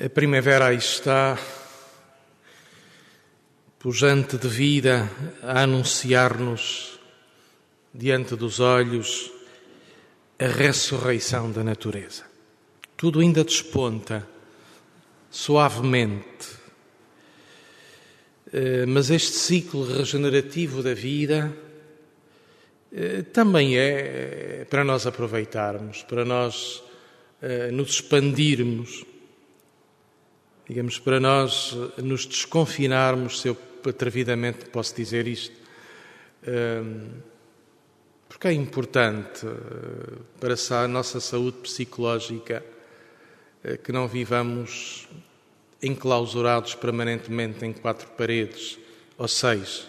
A primavera aí está, pujante de vida, a anunciar-nos diante dos olhos a ressurreição da natureza. Tudo ainda desponta suavemente, eh, mas este ciclo regenerativo da vida eh, também é para nós aproveitarmos, para nós eh, nos expandirmos digamos, para nós eh, nos desconfinarmos, se eu atrevidamente posso dizer isto, ehm, porque é importante eh, para a nossa saúde psicológica eh, que não vivamos enclausurados permanentemente em quatro paredes ou seis,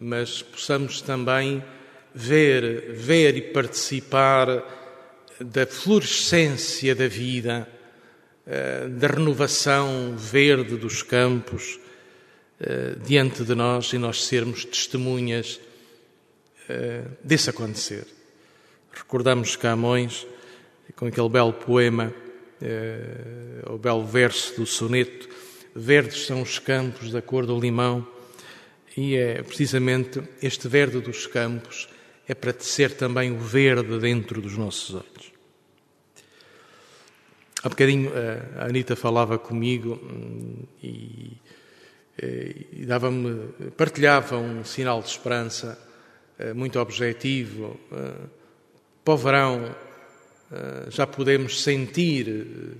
mas possamos também ver, ver e participar da florescência da vida da renovação verde dos campos eh, diante de nós e nós sermos testemunhas eh, desse acontecer. Recordamos Camões com aquele belo poema, o belo verso do soneto: Verdes são os campos da cor do limão, e é precisamente este verde dos campos é para tecer também o verde dentro dos nossos olhos. Há bocadinho eh, a Anitta falava comigo hum, e, eh, e dava-me, partilhava um sinal de esperança eh, muito objetivo. Para o verão já podemos sentir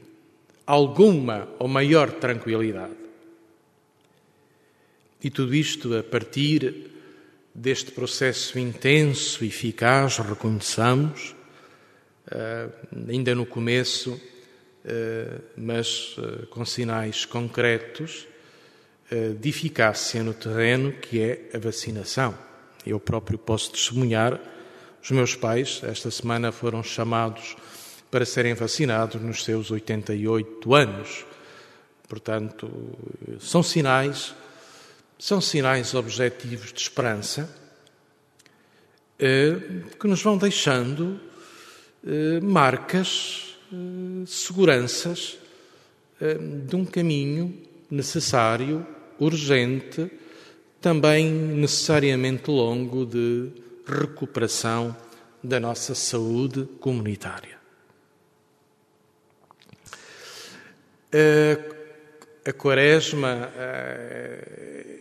alguma ou maior tranquilidade. E tudo isto a partir deste processo intenso e eficaz, reconheçamos, ainda no começo, mas eh, com sinais concretos eh, de eficácia no terreno, que é a vacinação. Eu próprio posso testemunhar, os meus pais, esta semana, foram chamados para serem vacinados nos seus 88 anos. Portanto, são sinais, são sinais objetivos de esperança que nos vão deixando marcas eh, seguranças eh, de um caminho necessário, urgente, também necessariamente longo de recuperação da nossa saúde comunitária. A Quaresma eh,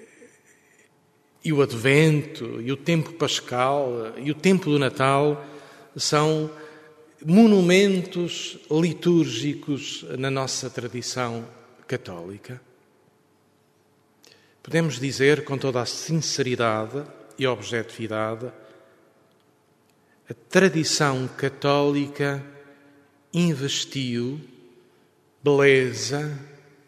e o Advento e o tempo pascal e o tempo do Natal são monumentos litúrgicos na nossa tradição católica. Podemos dizer com toda a sinceridade e objetividade, a tradição católica investiu beleza,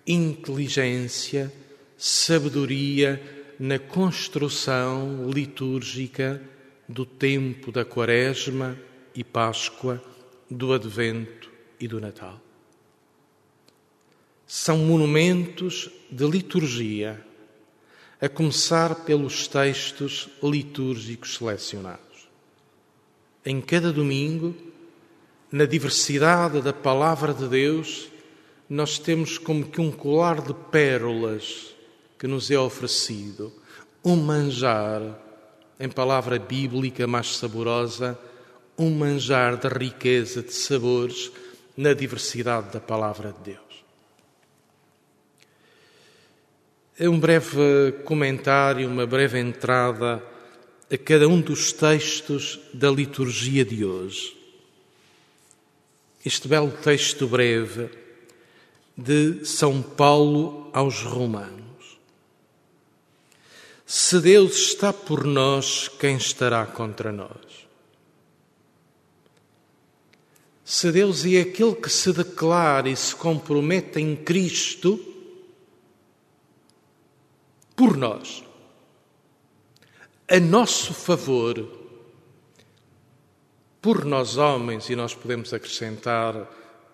inteligência, sabedoria na construção litúrgica do tempo da Quaresma e Páscoa do Advento e do Natal. São monumentos de liturgia, a começar pelos textos litúrgicos selecionados. Em cada domingo, na diversidade da palavra de Deus, nós temos como que um colar de pérolas que nos é oferecido, um manjar, em palavra bíblica mais saborosa, um manjar de riqueza de sabores na diversidade da palavra de Deus. É um breve comentário, uma breve entrada a cada um dos textos da liturgia de hoje. Este belo texto breve de São Paulo aos Romanos. Se Deus está por nós, quem estará contra nós? Se Deus é aquele que se declara e se compromete em Cristo por nós, a nosso favor, por nós homens, e nós podemos acrescentar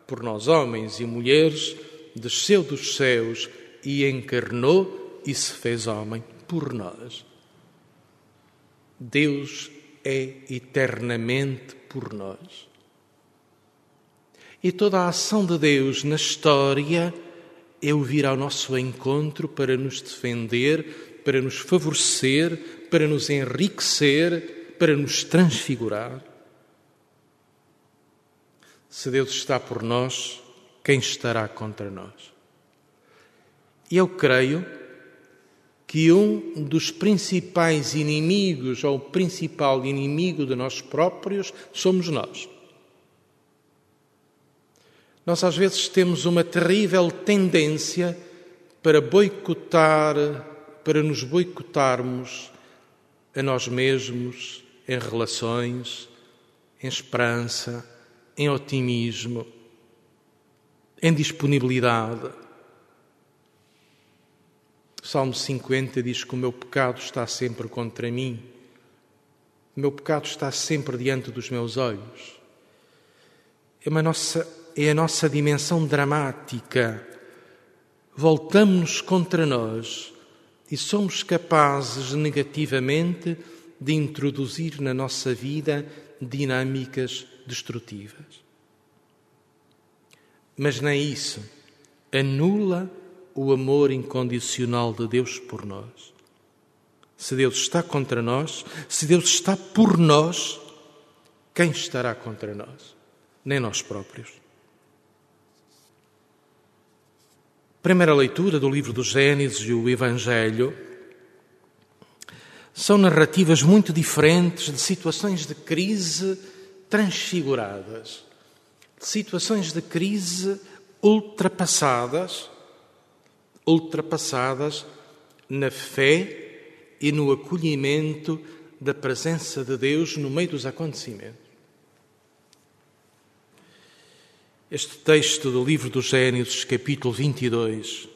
por nós homens e mulheres, desceu dos céus e encarnou e se fez homem por nós. Deus é eternamente por nós. E toda a ação de Deus na história é o vir ao nosso encontro para nos defender, para nos favorecer, para nos enriquecer, para nos transfigurar. Se Deus está por nós, quem estará contra nós? E eu creio que um dos principais inimigos, ou o principal inimigo de nós próprios, somos nós. Nós às vezes temos uma terrível tendência para boicotar, para nos boicotarmos a nós mesmos em relações, em esperança, em otimismo, em disponibilidade. O Salmo 50 diz que o meu pecado está sempre contra mim, o meu pecado está sempre diante dos meus olhos. É, uma nossa, é a nossa dimensão dramática. Voltamos-nos contra nós e somos capazes negativamente de introduzir na nossa vida dinâmicas destrutivas. Mas nem isso anula o amor incondicional de Deus por nós. Se Deus está contra nós, se Deus está por nós, quem estará contra nós? Nem nós próprios. Primeira leitura do livro do Gênesis e o Evangelho são narrativas muito diferentes de situações de crise transfiguradas, de situações de crise ultrapassadas, ultrapassadas na fé e no acolhimento da presença de Deus no meio dos acontecimentos. Este texto do livro dos Gênesis, capítulo 22,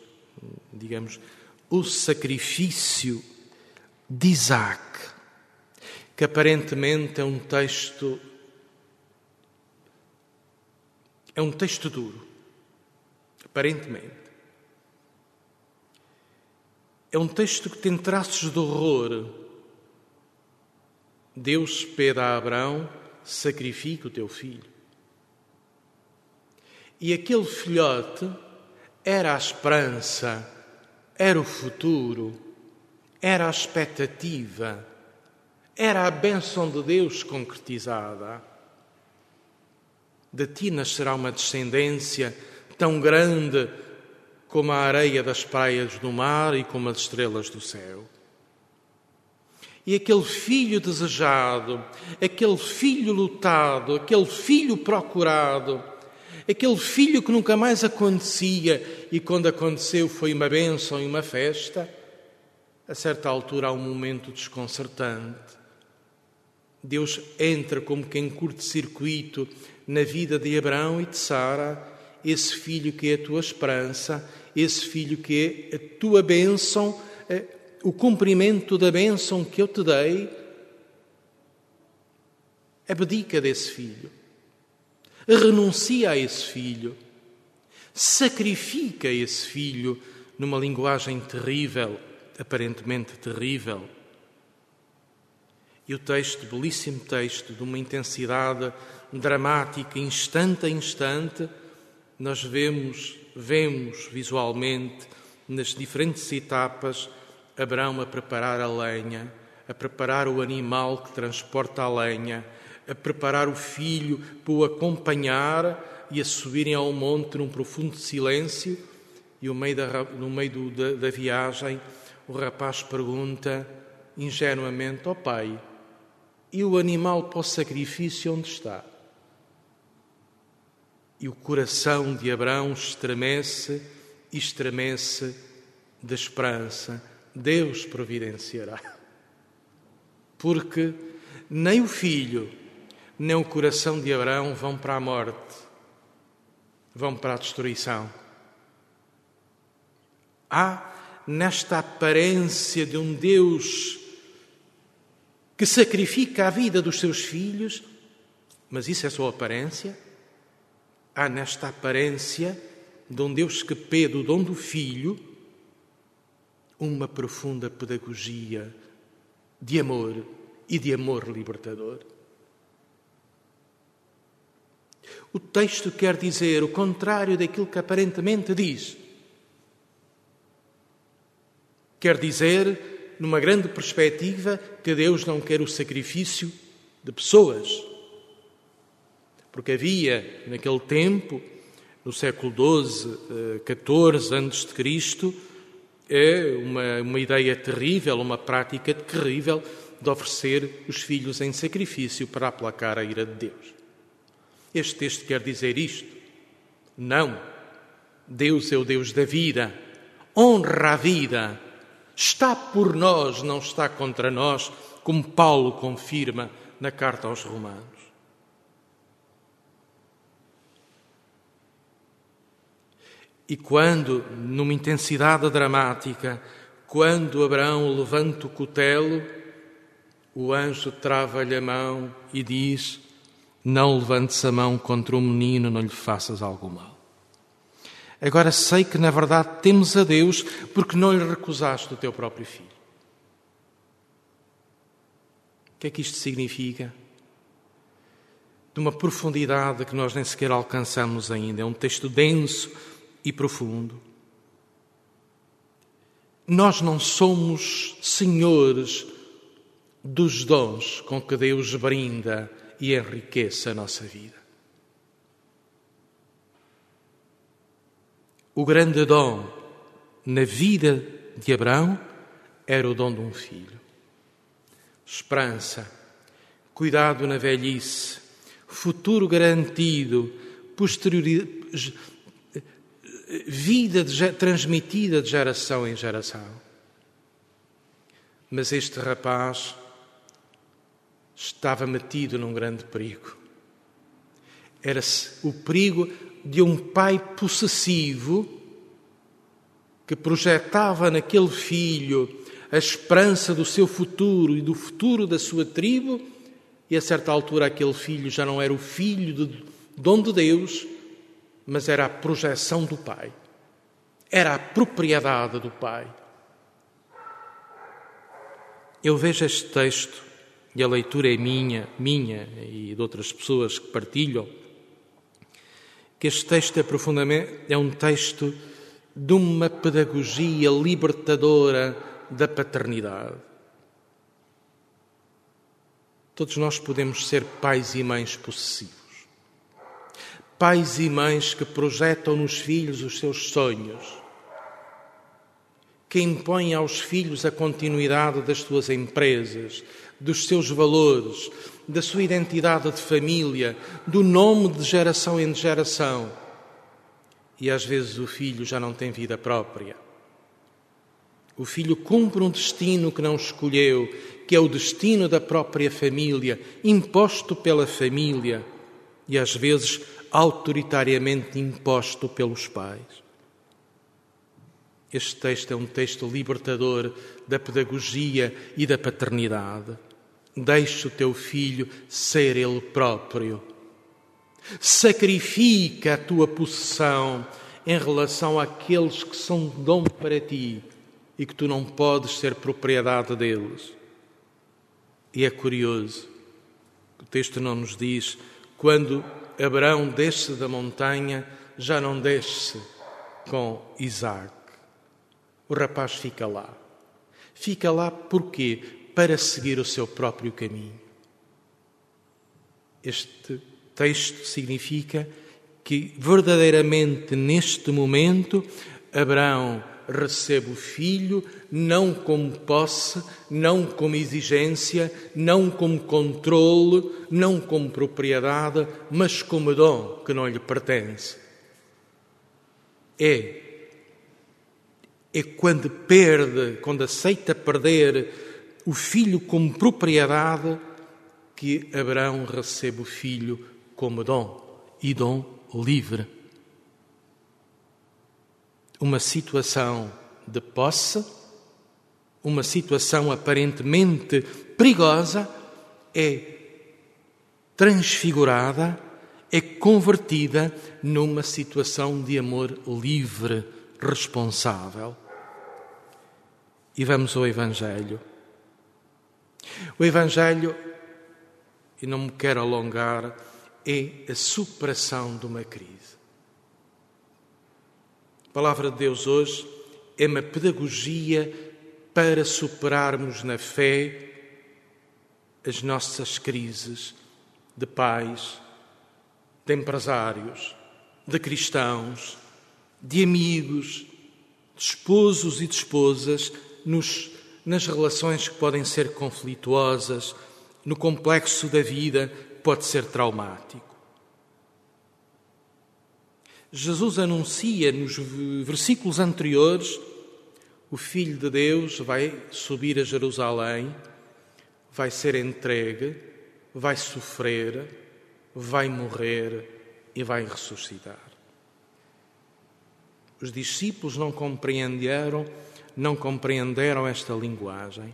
digamos, o sacrifício de Isaac, que aparentemente é um texto É um texto duro, aparentemente. É um texto que tem traços de horror. Deus pede a Abraão: sacrifica o teu filho. E aquele filhote era a esperança, era o futuro, era a expectativa, era a bênção de Deus concretizada de ti nascerá uma descendência tão grande como a areia das praias do mar e como as estrelas do céu. E aquele filho desejado, aquele filho lutado, aquele filho procurado, aquele filho que nunca mais acontecia e quando aconteceu foi uma bênção e uma festa, a certa altura há um momento desconcertante. Deus entra como quem curte-circuito na vida de Abraão e de Sara, esse filho que é a tua esperança, esse filho que é a tua bênção, é o cumprimento da bênção que eu te dei, abdica desse filho, renuncia a esse filho, sacrifica esse filho numa linguagem terrível, aparentemente terrível. E o texto, belíssimo texto, de uma intensidade dramática, instante a instante, nós vemos, vemos visualmente nas diferentes etapas Abraão a preparar a lenha, a preparar o animal que transporta a lenha, a preparar o filho para o acompanhar e a subirem ao monte num profundo silêncio. E no meio da, no meio do, da, da viagem, o rapaz pergunta ingenuamente: Ó oh pai, e o animal para o sacrifício onde está? E o coração de Abraão estremece e estremece de esperança. Deus providenciará. Porque nem o filho, nem o coração de Abraão vão para a morte, vão para a destruição. Há nesta aparência de um Deus que sacrifica a vida dos seus filhos, mas isso é só aparência há nesta aparência de um Deus que pede o dom do Filho uma profunda pedagogia de amor e de amor libertador. O texto quer dizer o contrário daquilo que aparentemente diz. Quer dizer, numa grande perspectiva, que Deus não quer o sacrifício de pessoas. Porque havia, naquele tempo, no século XII, XIV antes de Cristo, é uma, uma ideia terrível, uma prática terrível de oferecer os filhos em sacrifício para aplacar a ira de Deus. Este texto quer dizer isto. Não. Deus é o Deus da vida, honra a vida, está por nós, não está contra nós, como Paulo confirma na carta aos Romanos. E quando, numa intensidade dramática, quando Abraão levanta o cutelo, o anjo trava-lhe a mão e diz: Não levantes a mão contra o menino, não lhe faças algum mal. Agora sei que, na verdade, temos a Deus porque não lhe recusaste o teu próprio filho. O que é que isto significa? De uma profundidade que nós nem sequer alcançamos ainda. É um texto denso e profundo. Nós não somos senhores dos dons com que Deus brinda e enriquece a nossa vida. O grande dom na vida de Abraão era o dom de um filho. Esperança, cuidado na velhice, futuro garantido, posterioridade vida de, transmitida de geração em geração. Mas este rapaz estava metido num grande perigo. Era o perigo de um pai possessivo que projetava naquele filho a esperança do seu futuro e do futuro da sua tribo, e a certa altura aquele filho já não era o filho de dom de Deus, mas era a projeção do Pai, era a propriedade do Pai. Eu vejo este texto, e a leitura é minha, minha e de outras pessoas que partilham, que este texto é profundamente é um texto de uma pedagogia libertadora da paternidade. Todos nós podemos ser pais e mães possessivos. Pais e mães que projetam nos filhos os seus sonhos, que impõem aos filhos a continuidade das suas empresas, dos seus valores, da sua identidade de família, do nome de geração em geração. E às vezes o filho já não tem vida própria. O filho cumpre um destino que não escolheu, que é o destino da própria família, imposto pela família, e às vezes autoritariamente imposto pelos pais. Este texto é um texto libertador da pedagogia e da paternidade. Deixa o teu filho ser ele próprio. Sacrifica a tua possessão em relação àqueles que são dom para ti e que tu não podes ser propriedade deles. E é curioso, o texto não nos diz quando Abraão desce da montanha, já não desce com Isaac. O rapaz fica lá. Fica lá porquê? Para seguir o seu próprio caminho. Este texto significa que verdadeiramente neste momento Abraão recebe o filho não como posse, não como exigência, não como controle, não como propriedade, mas como dom que não lhe pertence. É é quando perde, quando aceita perder o filho como propriedade, que Abraão recebe o filho como dom e dom livre uma situação de posse, uma situação aparentemente perigosa, é transfigurada, é convertida numa situação de amor livre, responsável. E vamos ao Evangelho. O Evangelho, e não me quero alongar, é a superação de uma crise. A palavra de Deus hoje é uma pedagogia para superarmos na fé as nossas crises de pais, de empresários, de cristãos, de amigos, de esposos e de esposas, nos, nas relações que podem ser conflituosas, no complexo da vida pode ser traumático. Jesus anuncia nos versículos anteriores: o Filho de Deus vai subir a Jerusalém, vai ser entregue, vai sofrer, vai morrer e vai ressuscitar. Os discípulos não compreenderam, não compreenderam esta linguagem.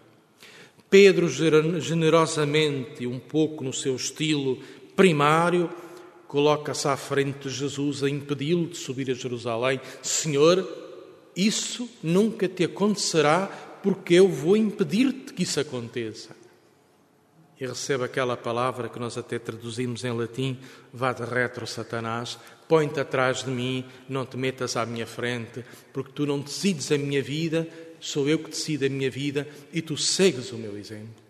Pedro generosamente, um pouco no seu estilo primário, coloca-se à frente de Jesus a impedi-lo de subir a Jerusalém. Senhor, isso nunca te acontecerá, porque eu vou impedir-te que isso aconteça. E recebe aquela palavra que nós até traduzimos em latim: vá de retro, Satanás, põe-te atrás de mim, não te metas à minha frente, porque tu não decides a minha vida, sou eu que decido a minha vida e tu segues o meu exemplo.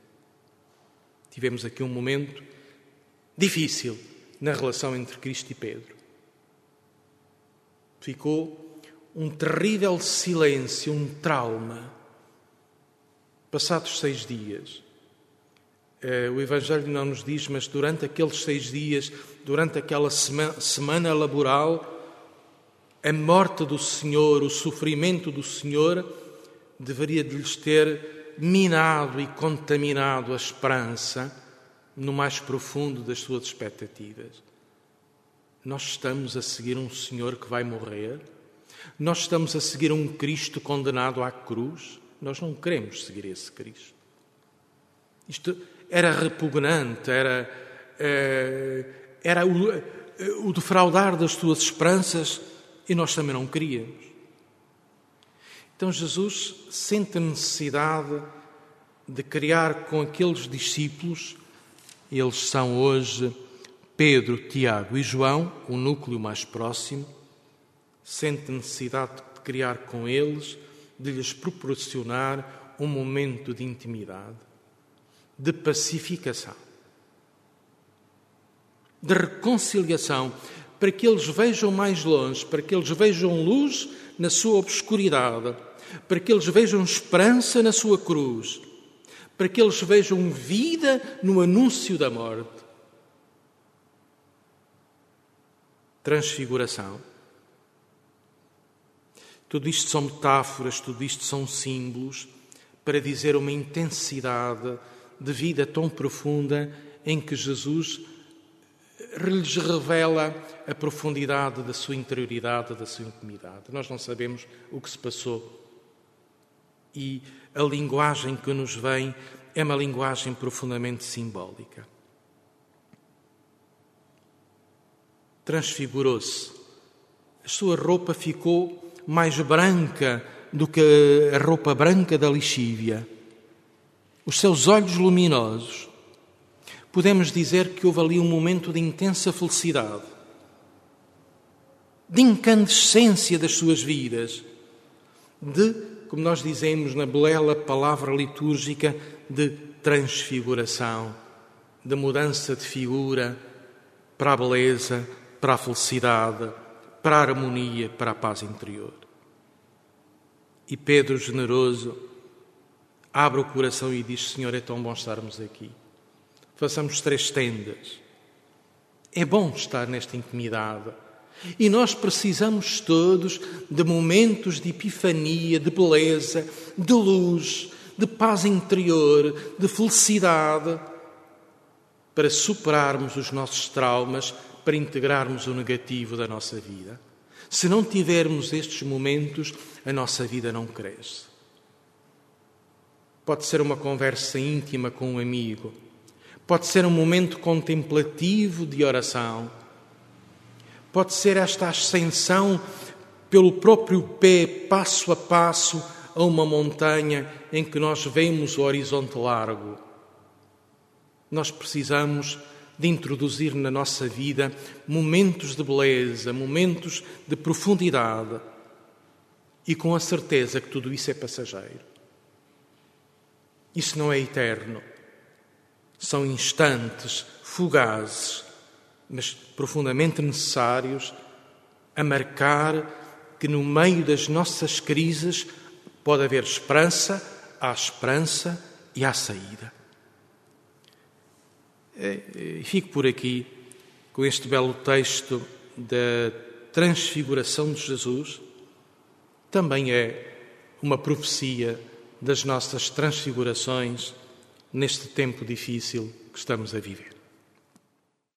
Tivemos aqui um momento difícil na relação entre Cristo e Pedro. Ficou um terrível silêncio, um trauma. Passados seis dias, o Evangelho não nos diz, mas durante aqueles seis dias, durante aquela semana laboral, a morte do Senhor, o sofrimento do Senhor, deveria de lhes ter minado e contaminado a esperança no mais profundo das suas expectativas. Nós estamos a seguir um Senhor que vai morrer? Nós estamos a seguir um Cristo condenado à cruz? Nós não queremos seguir esse Cristo. Isto era repugnante, era, eh, era o, eh, o defraudar das suas esperanças e nós também não queríamos. Então Jesus sente a necessidade de criar com aqueles discípulos eles são hoje Pedro, Tiago e João, o núcleo mais próximo. Sente necessidade de criar com eles, de lhes proporcionar um momento de intimidade, de pacificação, de reconciliação, para que eles vejam mais longe, para que eles vejam luz na sua obscuridade, para que eles vejam esperança na sua cruz para que eles vejam vida no anúncio da morte. Transfiguração. Tudo isto são metáforas, tudo isto são símbolos para dizer uma intensidade de vida tão profunda em que Jesus lhes revela a profundidade da sua interioridade, da sua intimidade. Nós não sabemos o que se passou. E a linguagem que nos vem é uma linguagem profundamente simbólica. Transfigurou-se. A sua roupa ficou mais branca do que a roupa branca da lixívia. Os seus olhos luminosos. Podemos dizer que houve ali um momento de intensa felicidade, de incandescência das suas vidas, de como nós dizemos na bela palavra litúrgica, de transfiguração, de mudança de figura para a beleza, para a felicidade, para a harmonia, para a paz interior. E Pedro, generoso, abre o coração e diz: Senhor, é tão bom estarmos aqui. Façamos três tendas. É bom estar nesta intimidade e nós precisamos todos de momentos de epifania, de beleza, de luz, de paz interior, de felicidade, para superarmos os nossos traumas, para integrarmos o negativo da nossa vida. Se não tivermos estes momentos, a nossa vida não cresce. Pode ser uma conversa íntima com um amigo, pode ser um momento contemplativo de oração Pode ser esta ascensão pelo próprio pé, passo a passo, a uma montanha em que nós vemos o horizonte largo. Nós precisamos de introduzir na nossa vida momentos de beleza, momentos de profundidade e com a certeza que tudo isso é passageiro. Isso não é eterno. São instantes fugazes, mas profundamente necessários a marcar que no meio das nossas crises pode haver esperança, há esperança e há saída. É, e fico por aqui com este belo texto da transfiguração de Jesus. Também é uma profecia das nossas transfigurações neste tempo difícil que estamos a viver.